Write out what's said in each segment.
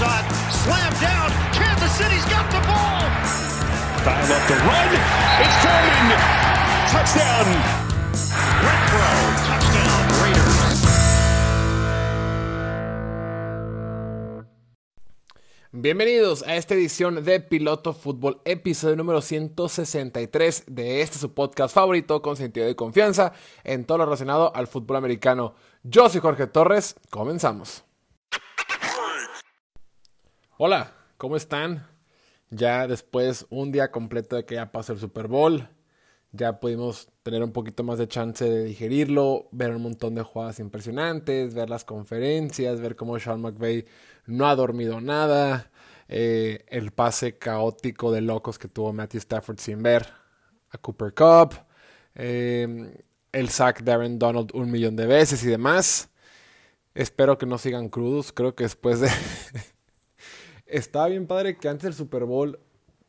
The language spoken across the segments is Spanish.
down. Kansas City's got the ball. Dial up the run. Touchdown. Renfro, touchdown. Bienvenidos a esta edición de Piloto Fútbol, episodio número 163 de este su podcast favorito con sentido de confianza en todo lo relacionado al fútbol americano. Yo soy Jorge Torres, comenzamos. Hola, ¿cómo están? Ya después un día completo de que ya pasó el Super Bowl, ya pudimos tener un poquito más de chance de digerirlo, ver un montón de jugadas impresionantes, ver las conferencias, ver cómo Sean McVay no ha dormido nada, eh, el pase caótico de locos que tuvo Matthew Stafford sin ver a Cooper Cup, eh, el sack de Aaron Donald un millón de veces y demás. Espero que no sigan crudos, creo que después de... Estaba bien padre que antes del Super Bowl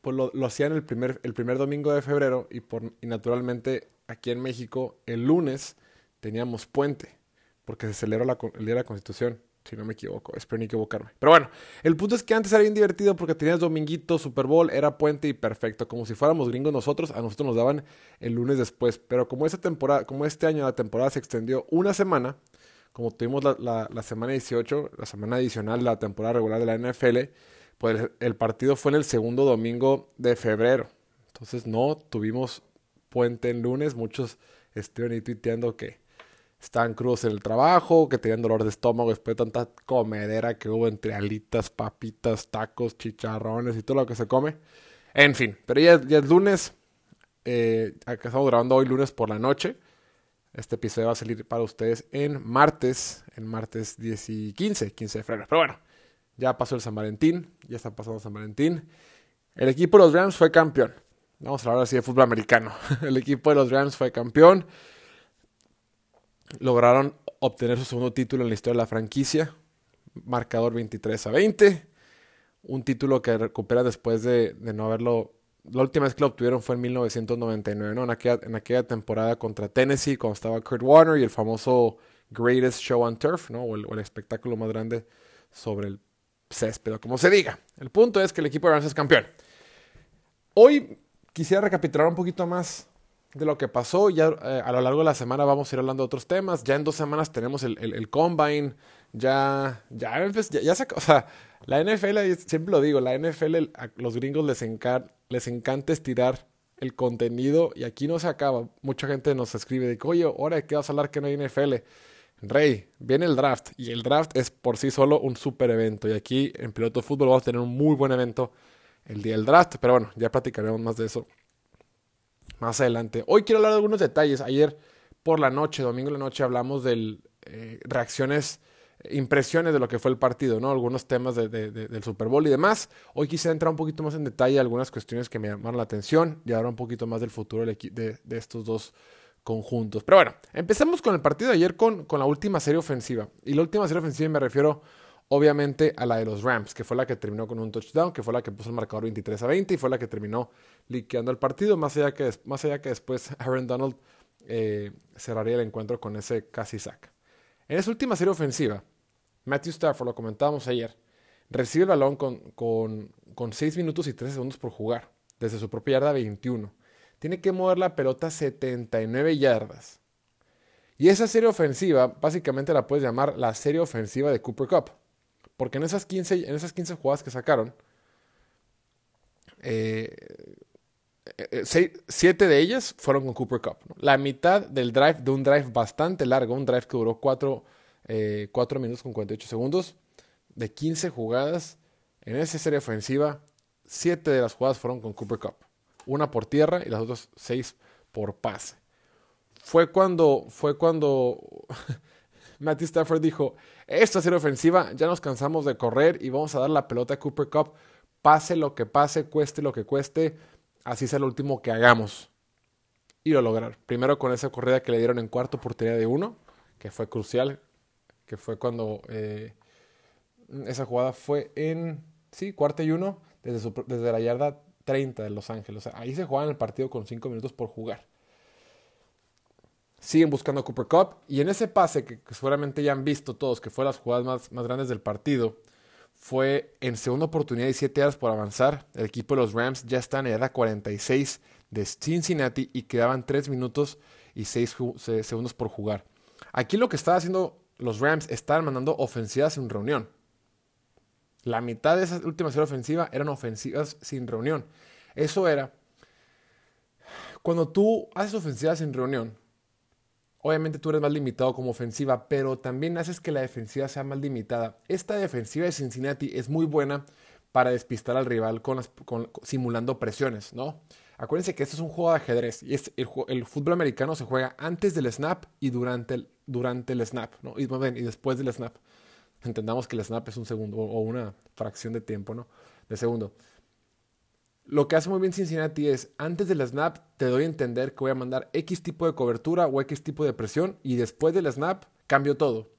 pues lo, lo hacían el primer, el primer domingo de febrero y, por, y naturalmente aquí en México el lunes teníamos puente porque se celebró la, el Día de la Constitución, si no me equivoco, espero no equivocarme. Pero bueno, el punto es que antes era bien divertido porque tenías dominguito, Super Bowl, era puente y perfecto, como si fuéramos gringos nosotros, a nosotros nos daban el lunes después, pero como esta temporada, como este año la temporada se extendió una semana, como tuvimos la, la, la semana 18, la semana adicional la temporada regular de la NFL, pues el partido fue en el segundo domingo de febrero. Entonces no tuvimos puente en lunes. Muchos estuvieron ahí tuiteando que estaban crudos en el trabajo, que tenían dolor de estómago después de tanta comedera que hubo entre alitas, papitas, tacos, chicharrones y todo lo que se come. En fin, pero ya, ya es lunes. Eh, acá estamos grabando hoy lunes por la noche. Este episodio va a salir para ustedes en martes, en martes 10 y 15, 15 de febrero. Pero bueno, ya pasó el San Valentín, ya está pasando San Valentín. El equipo de los Rams fue campeón. Vamos a hablar así de fútbol americano. El equipo de los Rams fue campeón. Lograron obtener su segundo título en la historia de la franquicia. Marcador 23 a 20. Un título que recupera después de, de no haberlo. La última vez que lo obtuvieron fue en 1999, ¿no? En aquella, en aquella temporada contra Tennessee, cuando estaba Kurt Warner y el famoso Greatest Show on Turf, ¿no? O el, o espectáculo más grande sobre el césped, como se diga. El punto es que el equipo de Rams es campeón. Hoy quisiera recapitular un poquito más de lo que pasó. Ya eh, a lo largo de la semana vamos a ir hablando de otros temas. Ya en dos semanas tenemos el, combine. Ya, ya, ya, ya se, o sea, la NFL, siempre lo digo, la NFL, a los gringos les, encan, les encanta estirar el contenido y aquí no se acaba. Mucha gente nos escribe de que, oye, ahora qué vas a hablar que no hay NFL. Rey, viene el draft y el draft es por sí solo un super evento y aquí en Piloto Fútbol vamos a tener un muy buen evento el día del draft, pero bueno, ya platicaremos más de eso más adelante. Hoy quiero hablar de algunos detalles. Ayer por la noche, domingo en la noche, hablamos de eh, reacciones, impresiones de lo que fue el partido, ¿no? Algunos temas de, de, de, del Super Bowl y demás. Hoy quisiera entrar un poquito más en detalle algunas cuestiones que me llamaron la atención y hablar un poquito más del futuro de, estos dos conjuntos. Pero bueno, empecemos con el partido de ayer con, con la última serie ofensiva. Y la última serie ofensiva me refiero obviamente a la de los Rams, que fue la que terminó con un touchdown, que fue la que puso el marcador 23 a 20 y fue la que terminó liqueando el partido, más allá que, más allá que después Aaron Donald eh, cerraría el encuentro con ese casi sack. En esa última serie ofensiva, Matthew Stafford, lo comentábamos ayer, recibe el balón con, con, con 6 minutos y 13 segundos por jugar, desde su propia yarda 21 tiene que mover la pelota 79 yardas. Y esa serie ofensiva, básicamente la puedes llamar la serie ofensiva de Cooper Cup. Porque en esas 15, en esas 15 jugadas que sacaron, 7 eh, de ellas fueron con Cooper Cup. La mitad del drive, de un drive bastante largo, un drive que duró 4, eh, 4 minutos con 48 segundos, de 15 jugadas, en esa serie ofensiva, 7 de las jugadas fueron con Cooper Cup una por tierra y las otras seis por pase. Fue cuando, fue cuando Matthew Stafford dijo, esta serie ofensiva, ya nos cansamos de correr y vamos a dar la pelota a Cooper Cup, pase lo que pase, cueste lo que cueste, así sea lo último que hagamos. Y lo lograron. Primero con esa corrida que le dieron en cuarto oportunidad de uno, que fue crucial, que fue cuando eh, esa jugada fue en, sí, cuarta y uno, desde, desde la yarda 30 de Los Ángeles. Ahí se juegan el partido con 5 minutos por jugar. Siguen buscando a Cooper Cup. Y en ese pase que, seguramente ya han visto todos, que fue las jugadas más, más grandes del partido, fue en segunda oportunidad y 7 yardas por avanzar. El equipo de los Rams ya está en la edad 46 de Cincinnati y quedaban 3 minutos y 6 segundos por jugar. Aquí lo que estaba haciendo los Rams estaban mandando ofensivas sin reunión. La mitad de esa última serie ofensiva eran ofensivas sin reunión. Eso era cuando tú haces ofensivas sin reunión, obviamente tú eres más limitado como ofensiva, pero también haces que la defensiva sea más limitada. Esta defensiva de Cincinnati es muy buena para despistar al rival con, simulando presiones, ¿no? Acuérdense que esto es un juego de ajedrez y es el, fútbol americano se juega antes del snap y durante el, durante el snap, ¿no? Y, y después del snap. Entendamos que el snap es un segundo o una fracción de tiempo, ¿no? De segundo. Lo que hace muy bien Cincinnati es, antes del snap te doy a entender que voy a mandar X tipo de cobertura o X tipo de presión y después del snap cambio todo.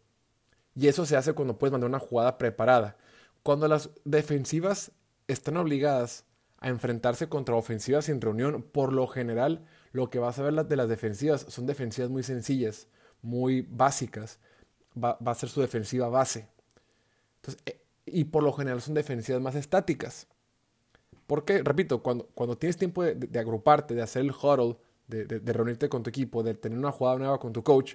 Y eso se hace cuando puedes mandar una jugada preparada. Cuando las defensivas están obligadas a enfrentarse contra ofensivas sin reunión, por lo general lo que vas a ver de las defensivas son defensivas muy sencillas, muy básicas. Va, a ser su defensiva base. Eh, y por lo general son defensivas más estáticas. Porque, repito, cuando, cuando tienes tiempo de, agruparte, de hacer el huddle, de, de, reunirte con tu equipo, de tener una jugada nueva con tu coach,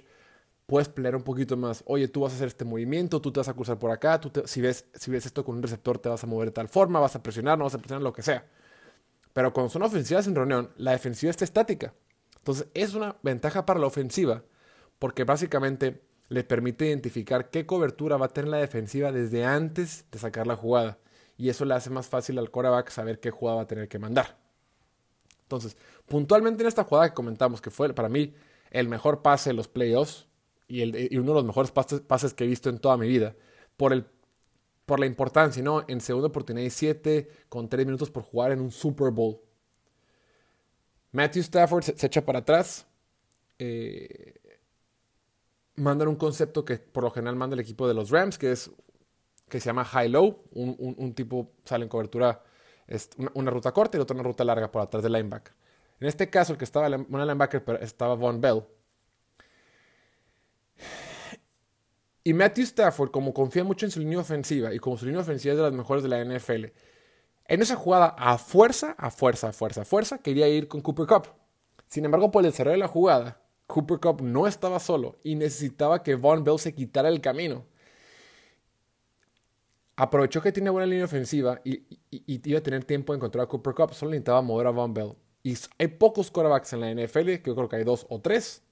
puedes pelear un poquito más. Oye, tú vas a hacer este movimiento, tú te vas a cruzar por acá, tú si, ves, si ves esto con un receptor te vas a mover de tal forma, vas a presionar, no vas a presionar, lo que sea. Pero cuando son ofensivas en reunión, la defensiva está estática. Entonces es una ventaja para la ofensiva porque básicamente le permite identificar qué cobertura va a tener la defensiva desde antes de sacar la jugada y eso le hace más fácil al quarterback saber qué jugada va a tener que mandar. Entonces, puntualmente en esta jugada que comentamos, que fue para mí el mejor pase de los playoffs y, el, uno de los mejores pases, que he visto en toda mi vida, por, el, por la importancia, ¿no? En segunda oportunidad y siete, con tres minutos por jugar en un Super Bowl. Matthew Stafford se, echa para atrás. Eh, mandan un concepto que por lo general manda el equipo de los Rams, que es que se llama high-low. Un, tipo sale en cobertura, es una, ruta corta y otra una ruta larga por atrás del linebacker. En este caso, el que estaba, una linebacker, pero estaba Von Bell. Y Matthew Stafford, como confía mucho en su línea ofensiva y como su línea ofensiva es de las mejores de la NFL, en esa jugada a fuerza, a fuerza, a fuerza, a fuerza, quería ir con Cooper Cup. Sin embargo, por el desarrollo de la jugada, Cooper Cup no estaba solo y necesitaba que Von Bell se quitara el camino aprovechó que tiene buena línea ofensiva y, iba a tener tiempo de encontrar a Cooper Cup, solo necesitaba mover a Von Bell. Y hay pocos quarterbacks en la NFL, que yo creo que hay dos o tres,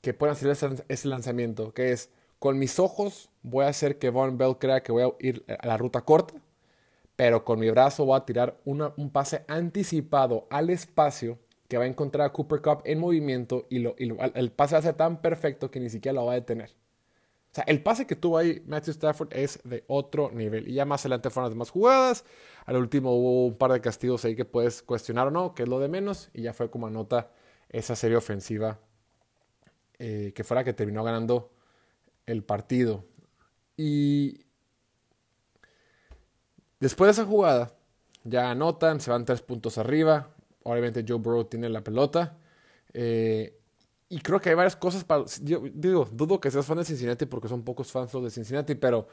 que pueden hacer ese, lanzamiento, que es, con mis ojos voy a hacer que Von Bell crea que voy a ir a la ruta corta, pero con mi brazo voy a tirar un pase anticipado al espacio que va a encontrar a Cooper Cup en movimiento y, el pase va a ser tan perfecto que ni siquiera lo va a detener. O sea, el pase que tuvo ahí Matthew Stafford es de otro nivel. Y ya más adelante fueron las demás jugadas. Al último hubo un par de castigos ahí que puedes cuestionar o no, que es lo de menos. Y ya fue como anota esa serie ofensiva eh, que fue la que terminó ganando el partido. Y después de esa jugada, ya anotan, se van tres puntos arriba. Obviamente Joe Burrow tiene la pelota. Eh, y creo que hay varias cosas para. Yo digo, dudo que seas fan de Cincinnati porque son pocos fans los de Cincinnati, pero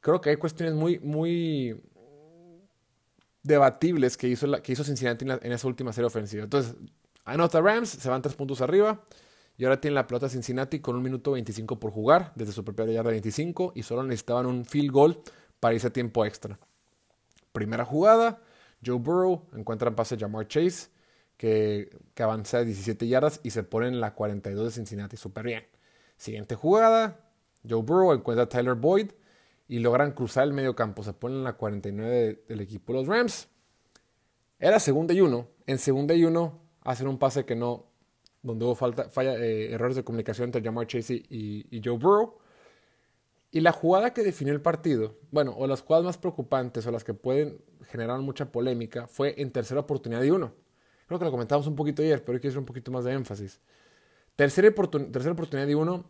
creo que hay cuestiones muy, muy debatibles que hizo, que hizo Cincinnati en, esa última serie ofensiva. Entonces, anota Rams, se van tres puntos arriba. Y ahora tienen la pelota Cincinnati con un minuto 25 por jugar, desde su propia yarda 25, y solo necesitaban un field goal para irse a tiempo extra. Primera jugada, Joe Burrow encuentra en pase Jamar Chase que, avanza 17 yardas y se pone en la 42 de Cincinnati. Súper bien. Siguiente jugada. Joe Burrow encuentra a Tyler Boyd y logran cruzar el medio campo. Se ponen en la 49 del equipo de los Rams. Era segunda y uno. En segunda y uno hacen un pase que no, donde hubo falta, falla, eh, errores de comunicación entre Jamar Chase y, y, Joe Burrow. Y la jugada que definió el partido, bueno, o las jugadas más preocupantes o las que pueden generar mucha polémica, fue en tercera oportunidad y uno. Creo que lo comentamos un poquito ayer, pero hay que hacer un poquito más de énfasis. Tercera, oportunidad de uno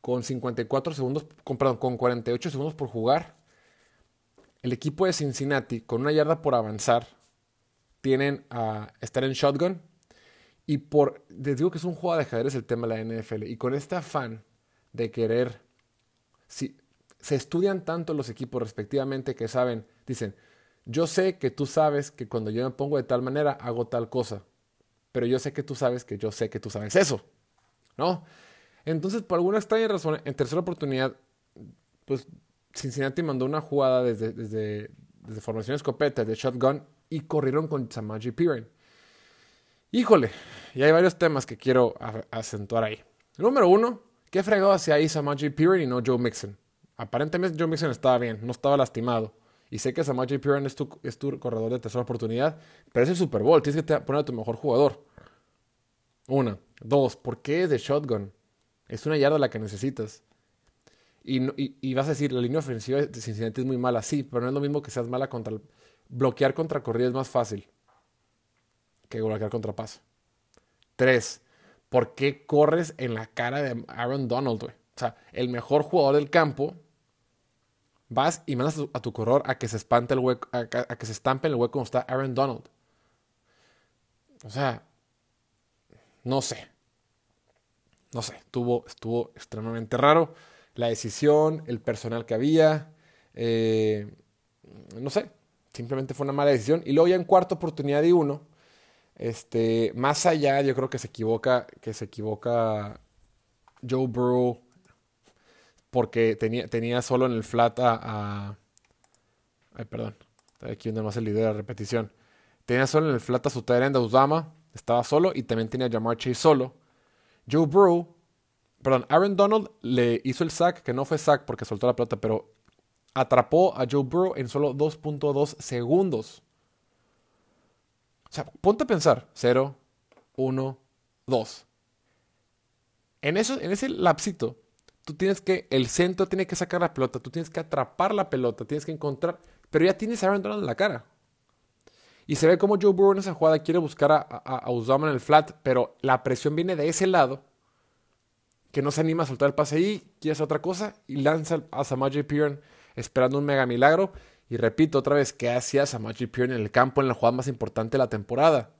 con 54 segundos, con, con 48 segundos por jugar. El equipo de Cincinnati, con una yarda por avanzar, tienen a estar en shotgun. Y por, les digo que es un juego de ajedrez el tema de la NFL. Y con este afán de querer se estudian tanto los equipos respectivamente que saben, dicen, yo sé que tú sabes que cuando yo me pongo de tal manera hago tal cosa, pero yo sé que tú sabes que yo sé que tú sabes eso, ¿no? Entonces, por alguna extraña razón, en tercera oportunidad, pues Cincinnati mandó una jugada desde, desde, desde formación escopeta, de shotgun, y corrieron con Samaji Piran. Híjole, y hay varios temas que quiero acentuar ahí. Número uno, ¿qué fregado hacia ahí Samaji Piran y no Joe Mixon? Aparentemente Joe Mixon estaba bien, no estaba lastimado. Y sé que Samaji Piran es tu, corredor de tercera oportunidad, pero es el Super Bowl, tienes que poner a tu mejor jugador. Una. Dos, ¿por qué es de shotgun? Es una yarda la que necesitas. Y, vas a decir, la línea ofensiva de Cincinnati es muy mala, sí, pero no es lo mismo que seas mala contra... El, bloquear contra corrida es más fácil que bloquear contra paso. Tres, ¿por qué corres en la cara de Aaron Donald, O sea, el mejor jugador del campo, vas y mandas a tu, corredor a que se espante el hueco, a, que se estampe en el hueco como está Aaron Donald. O sea, no sé. No sé, estuvo, estuvo extremadamente raro la decisión, el personal que había. Eh, no sé, simplemente fue una mala decisión. Y luego ya en cuarta oportunidad y uno, este, más allá, yo creo que se equivoca, que se equivoca Joe Burrow porque tenía, tenía solo en el flat a, ay, perdón, aquí donde más el líder de la repetición. Tenía solo en el flat a su de Usama, estaba solo y también tenía a Jamar Chase solo. Joe Burrow perdón, Aaron Donald le hizo el sack, que no fue sack porque soltó la pelota, pero atrapó a Joe Burrow en solo 2.2 segundos. O sea, ponte a pensar, 0, 1, 2. En, eso, en ese lapsito, tú tienes que, el centro tiene que sacar la pelota, tú tienes que atrapar la pelota, tienes que encontrar, pero ya tienes a Aaron en la cara. Y se ve como Joe Burrow en esa jugada quiere buscar a, a, en el flat, pero la presión viene de ese lado que no se anima a soltar el pase ahí, quiere hacer otra cosa y lanza a Samaji Piran esperando un mega milagro. Y repito otra vez, ¿qué hacía Samaji Piran en el campo en la jugada más importante de la temporada?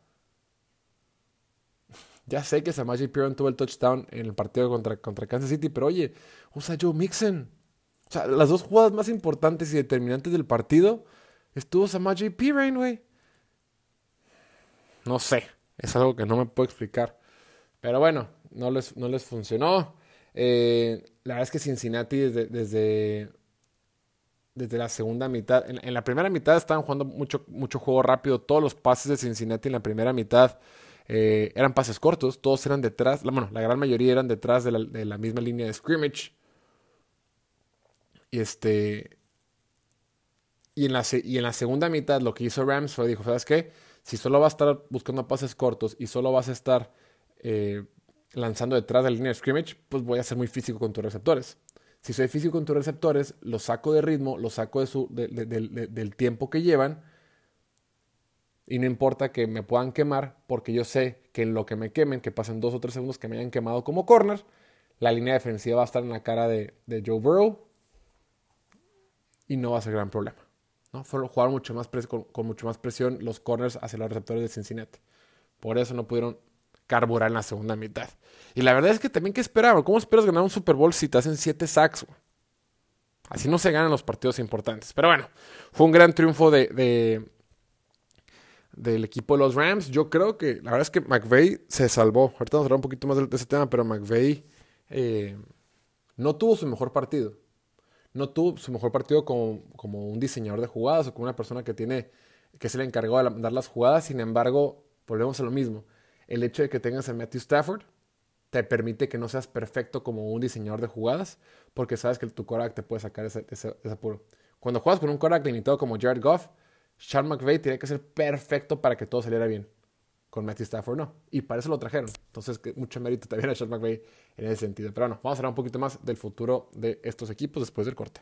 Ya sé que Samaji Piran tuvo el touchdown en el partido contra, contra Kansas City, pero oye, usa Joe Mixon. O sea, las dos jugadas más importantes y determinantes del partido estuvo Samaji Piran, güey. No sé, es algo que no me puedo explicar. Pero bueno, no les, no les funcionó. Eh, la verdad es que Cincinnati desde, desde la segunda mitad, en, la primera mitad estaban jugando mucho, mucho juego rápido. Todos los pases de Cincinnati en la primera mitad eh, eran pases cortos, todos eran detrás, bueno, la gran mayoría eran detrás de la, misma línea de scrimmage. Y este. Y en, la, y en la segunda mitad lo que hizo Rams fue, dijo, ¿sabes qué? Si solo vas a estar buscando pases cortos y solo vas a estar eh, lanzando detrás de la línea de scrimmage, pues voy a ser muy físico con tus receptores. Si soy físico con tus receptores, los saco de ritmo, los saco del tiempo que llevan. Y no importa que me puedan quemar, porque yo sé que en lo que me quemen, que pasen dos o tres segundos que me hayan quemado como corner, la línea defensiva va a estar en la cara de, Joe Burrow y no va a ser gran problema. ¿no? Fueron jugar mucho más con, con, mucho más presión los corners hacia los receptores de Cincinnati. Por eso no pudieron carburar en la segunda mitad. Y la verdad es que también, ¿qué esperaban? ¿Cómo esperas ganar un Super Bowl si te hacen 7 sacks? Así no se ganan los partidos importantes. Pero bueno, fue un gran triunfo de, del equipo de los Rams. Yo creo que la verdad es que McVeigh se salvó. Ahorita vamos a hablar un poquito más de, ese tema, pero McVeigh no tuvo su mejor partido. No tuvo su mejor partido como, como, un diseñador de jugadas o como una persona que tiene que se le encargó de dar las jugadas. Sin embargo, volvemos a lo mismo el hecho de que tengas a Matthew Stafford te permite que no seas perfecto como un diseñador de jugadas, porque sabes que tu Korak te puede sacar ese, apuro. Cuando juegas con un Korak limitado como Jared Goff, Sean McVay tiene que ser perfecto para que todo saliera bien. Con Matthew Stafford no. Y para eso lo trajeron. Entonces, mucho mérito también a Sean McVay en ese sentido. Pero bueno, vamos a hablar un poquito más del futuro de estos equipos después del corte.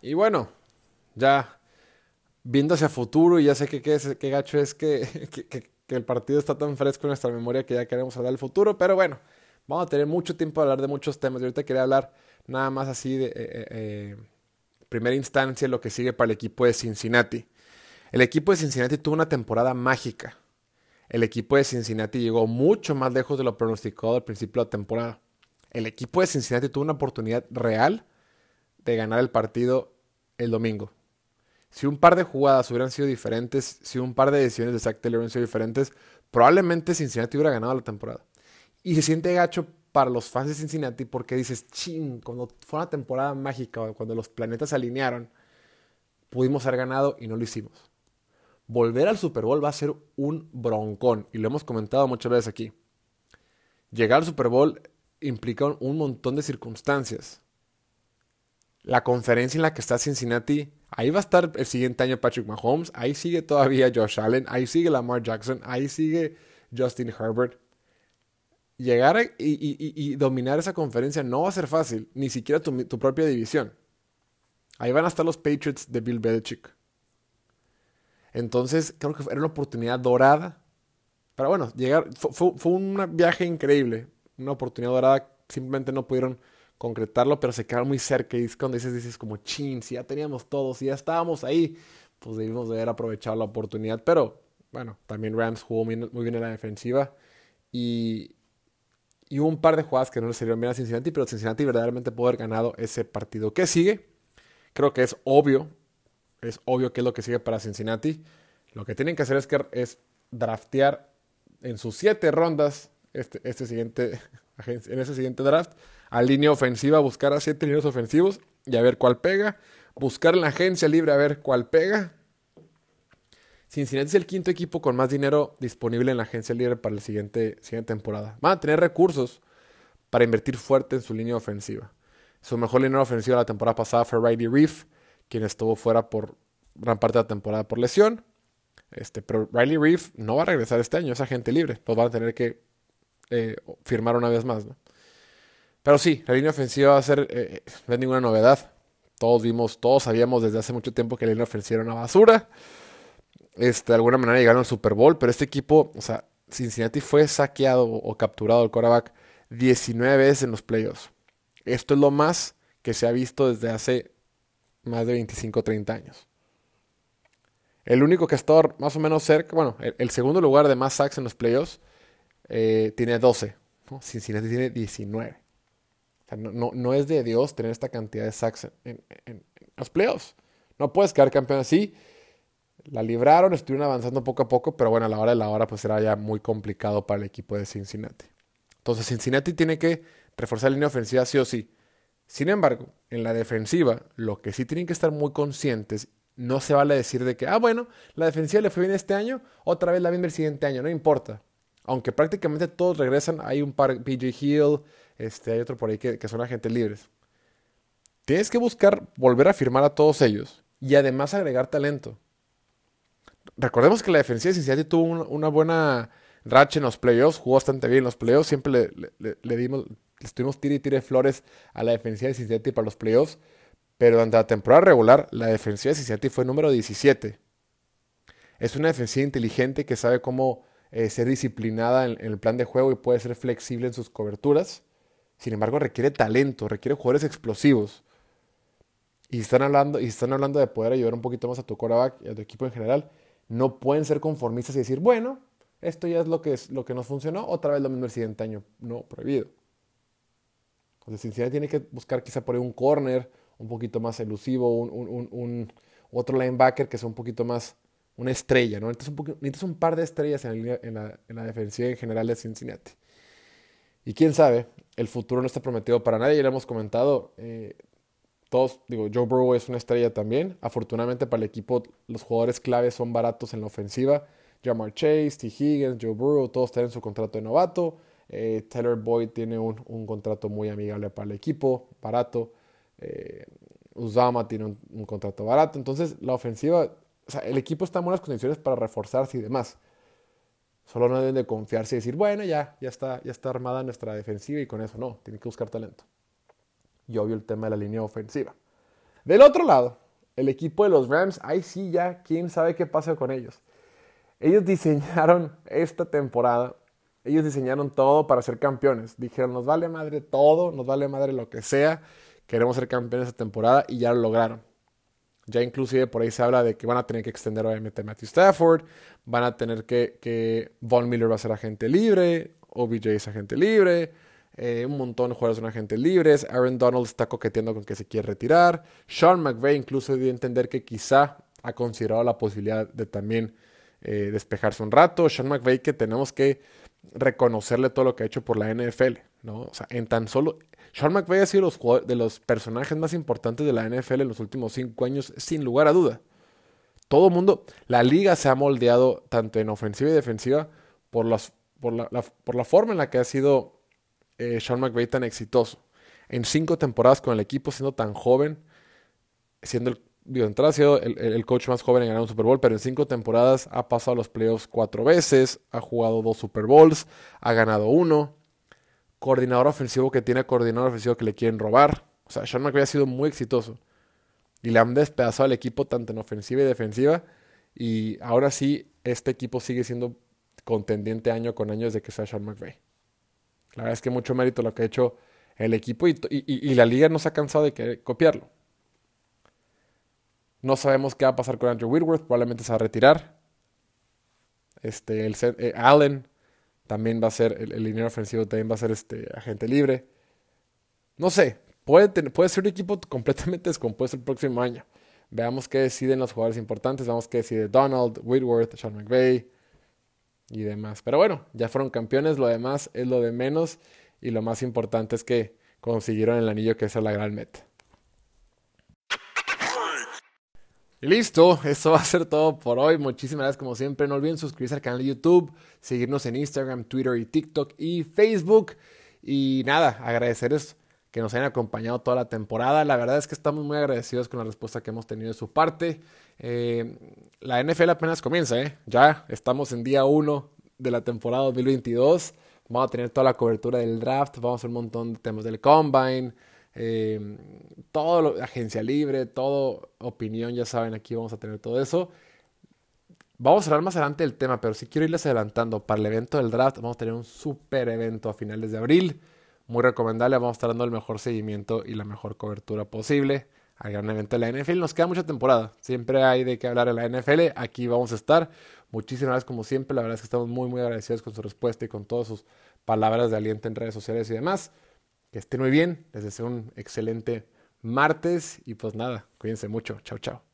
Y bueno, ya viendo hacia futuro y ya sé que qué gacho es que, el partido está tan fresco en nuestra memoria que ya queremos hablar del futuro, pero bueno, vamos a tener mucho tiempo de hablar de muchos temas. Y ahorita quería hablar nada más así de eh, eh, eh, primera instancia lo que sigue para el equipo de Cincinnati. El equipo de Cincinnati tuvo una temporada mágica. El equipo de Cincinnati llegó mucho más lejos de lo pronosticado al principio de la temporada. el equipo de Cincinnati tuvo una oportunidad real de ganar el partido el domingo. Si un par de jugadas hubieran sido diferentes, si un par de decisiones de Zach Taylor hubieran sido diferentes, probablemente Cincinnati hubiera ganado la temporada. Y se siente gacho para los fans de Cincinnati porque dices, ching, cuando fue una temporada mágica, cuando los planetas se alinearon, pudimos haber ganado y no lo hicimos. Volver al Super Bowl va a ser un broncón y lo hemos comentado muchas veces aquí. Llegar al Super Bowl implica un montón de circunstancias. La conferencia en la que está Cincinnati, ahí va a estar el siguiente año Patrick Mahomes, ahí sigue todavía Josh Allen, ahí sigue Lamar Jackson, ahí sigue Justin Herbert. Llegar y, dominar esa conferencia no va a ser fácil, ni siquiera tu, tu propia división. Ahí van a estar los Patriots de Bill Belichick. Entonces, creo que era una oportunidad dorada. Pero bueno, llegar, fue, fue un viaje increíble. Una oportunidad dorada. Simplemente no pudieron concretarlo, pero se quedaron muy cerca. Y es cuando dices, dices como, chin, si ya teníamos todo, si ya estábamos ahí, pues debimos de haber aprovechado la oportunidad. Pero bueno, también Rams jugó muy, bien en la defensiva. Y, y hubo un par de jugadas que no le salieron bien a Cincinnati, pero Cincinnati verdaderamente pudo haber ganado ese partido. ¿Qué sigue? Creo que es obvio, es obvio que es lo que sigue para Cincinnati. Lo que tienen que hacer es, que, es draftear en sus siete rondas este, este siguiente, en ese siguiente draft a línea ofensiva, buscar a siete líneas ofensivos y a ver cuál pega. Buscar en la agencia libre a ver cuál pega. Cincinnati es el quinto equipo con más dinero disponible en la agencia libre para la siguiente, siguiente temporada. Van a tener recursos para invertir fuerte en su línea ofensiva. Su mejor línea ofensiva la temporada pasada fue Riley Reef, quien estuvo fuera por gran parte de la temporada por lesión. Este, pero Riley Reef no va a regresar este año, es agente libre. Los van a tener que eh, firmar una vez más. Pero sí, la línea ofensiva va a ser, eh, no es ninguna novedad. Todos vimos, todos sabíamos desde hace mucho tiempo que la línea ofensiva era una basura. Este, de alguna manera llegaron al Super Bowl, pero este equipo, o sea, Cincinnati fue saqueado o capturado el quarterback 19 veces en los playoffs. Esto es lo más que se ha visto desde hace más de 25 o 30 años. El único que está más o menos cerca, bueno, el, segundo lugar de más sacks en los playoffs eh, tiene 12. Cincinnati tiene 19. No, es de Dios tener esta cantidad de sacks en, los playoffs. No puedes quedar campeón así. La libraron, estuvieron avanzando poco a poco, pero bueno, a la hora de la hora pues era ya muy complicado para el equipo de Cincinnati. Entonces Cincinnati tiene que reforzar la línea ofensiva sí o sí. Sin embargo, en la defensiva, lo que sí tienen que estar muy conscientes, no se vale decir de que, ah, bueno, la defensiva le fue bien este año, otra vez la bien el siguiente año, no importa. Aunque prácticamente todos regresan, hay un par, PJ Hill, este, hay otro por ahí que, son agentes libres. Tienes que buscar volver a firmar a todos ellos y además agregar talento. Recordemos que la defensiva de Cincinnati tuvo una, buena racha en los playoffs, jugó bastante bien en los playoffs, siempre le dimos, estuvimos tire y tire flores a la defensiva de Cincinnati para los playoffs, pero durante la temporada regular la defensiva de Cincinnati fue número 17. Es una defensiva inteligente que sabe cómo eh, ser disciplinada en, el plan de juego y puede ser flexible en sus coberturas. Sin embargo, requiere talento, requiere jugadores explosivos. Y están hablando, y están hablando de poder ayudar un poquito más a tu quarterback y a tu equipo en general. No pueden ser conformistas y decir, bueno, esto ya es lo que, es, lo que nos funcionó, otra vez lo mismo el siguiente año. No, prohibido. Entonces Cincinnati tiene que buscar quizá por ahí un corner un poquito más elusivo, un, otro linebacker que sea un poquito más una estrella, ¿no? Necesitas un, un par de estrellas en la, en, en la, defensiva en general de Cincinnati. Y quién sabe, el futuro no está prometido para nadie, ya lo hemos comentado. Eh, todos, digo, Joe Burrow es una estrella también. Afortunadamente para el equipo, los jugadores claves son baratos en la ofensiva. Jamar Chase, T. Higgins, Joe Burrow, todos tienen su contrato de novato. Eh, Taylor Boyd tiene un, contrato muy amigable para el equipo, barato. Eh, tiene un, contrato barato. Entonces, la ofensiva, o sea, el equipo está en buenas condiciones para reforzarse y demás. Solo no deben de confiarse y decir, bueno, ya, ya está, ya está armada nuestra defensiva y con eso no, tiene que buscar talento. Y obvio el tema de la línea ofensiva. Del otro lado, el equipo de los Rams, ahí sí ya, quién sabe qué pasa con ellos. Ellos diseñaron esta temporada ellos diseñaron todo para ser campeones. Dijeron, nos vale madre todo, nos vale madre lo que sea. Queremos ser campeones esta temporada y ya lo lograron. Ya inclusive por ahí se habla de que van a tener que extender obviamente a Matthew Stafford, van a tener que, que Von Miller va a ser agente libre, OBJ es agente libre, Eh, un montón de jugadores son agentes libres. Aaron Donald está coqueteando con que se quiere retirar. Sean McVay incluso dio entender que quizá ha considerado la posibilidad de también eh, despejarse un rato. Sean McVay que tenemos que reconocerle todo lo que ha hecho por la NFL. ¿no? O sea, en tan solo... Sean McVay ha sido los de los personajes más importantes de la NFL en los últimos cinco años, sin lugar a duda. Todo mundo, la liga se ha moldeado tanto en ofensiva y defensiva por, la, forma en la que ha sido eh, Sean McVay tan exitoso. En cinco temporadas con el equipo, siendo tan joven, siendo el, digo, entrada el, coach más joven en ganar un Super Bowl, pero en cinco temporadas ha pasado los playoffs cuatro veces, ha jugado dos Super Bowls, ha ganado uno. Coordinador ofensivo que tiene coordinador ofensivo que le quieren robar. O sea, Sean McVay ha sido muy exitoso. Y le han despedazado al equipo tanto en ofensiva y defensiva. Y ahora sí, este equipo sigue siendo contendiente año con año desde que sea Sean McVay. La verdad es que mucho mérito lo que ha hecho el equipo y, la liga no se ha cansado de copiarlo. No sabemos qué va a pasar con Andrew Whitworth, probablemente se va a retirar. Este, el, eh, Allen también va a ser, el, línea ofensivo también va a ser este, agente libre. No sé, puede, puede ser un equipo completamente descompuesto el próximo año. Veamos qué deciden los jugadores importantes, veamos qué decide Donald, Whitworth, Sean McVay, y demás. Pero bueno, ya fueron campeones, lo demás es lo de menos y lo más importante es que consiguieron el anillo que es la gran meta. Listo, eso va a ser todo por hoy. Muchísimas gracias como siempre. No olviden suscribirse al canal de YouTube, seguirnos en Instagram, Twitter y TikTok y Facebook. Y nada, agradecerles que nos hayan acompañado toda la temporada. La verdad es que estamos muy agradecidos con la respuesta que hemos tenido de su parte. Eh, la NFL apenas comienza, ¿eh? Ya estamos en día 1 de la temporada 2022. Vamos a tener toda la cobertura del draft, vamos a hacer un montón de temas del combine, eh, todo lo, agencia libre, todo opinión, ya saben, aquí vamos a tener todo eso. Vamos a hablar más adelante del tema, pero si quiero irles adelantando, para el evento del draft vamos a tener un super evento a finales de abril. Muy recomendable, vamos a estar dando el mejor seguimiento y la mejor cobertura posible al gran evento de la NFL. Nos queda mucha temporada. Siempre hay de qué hablar en la NFL. Aquí vamos a estar. Muchísimas gracias como siempre. La verdad es que estamos muy, muy agradecidos con su respuesta y con todas sus palabras de aliento en redes sociales y demás. Que estén muy bien. Les deseo un excelente martes. Y pues nada, cuídense mucho. Chao, chao.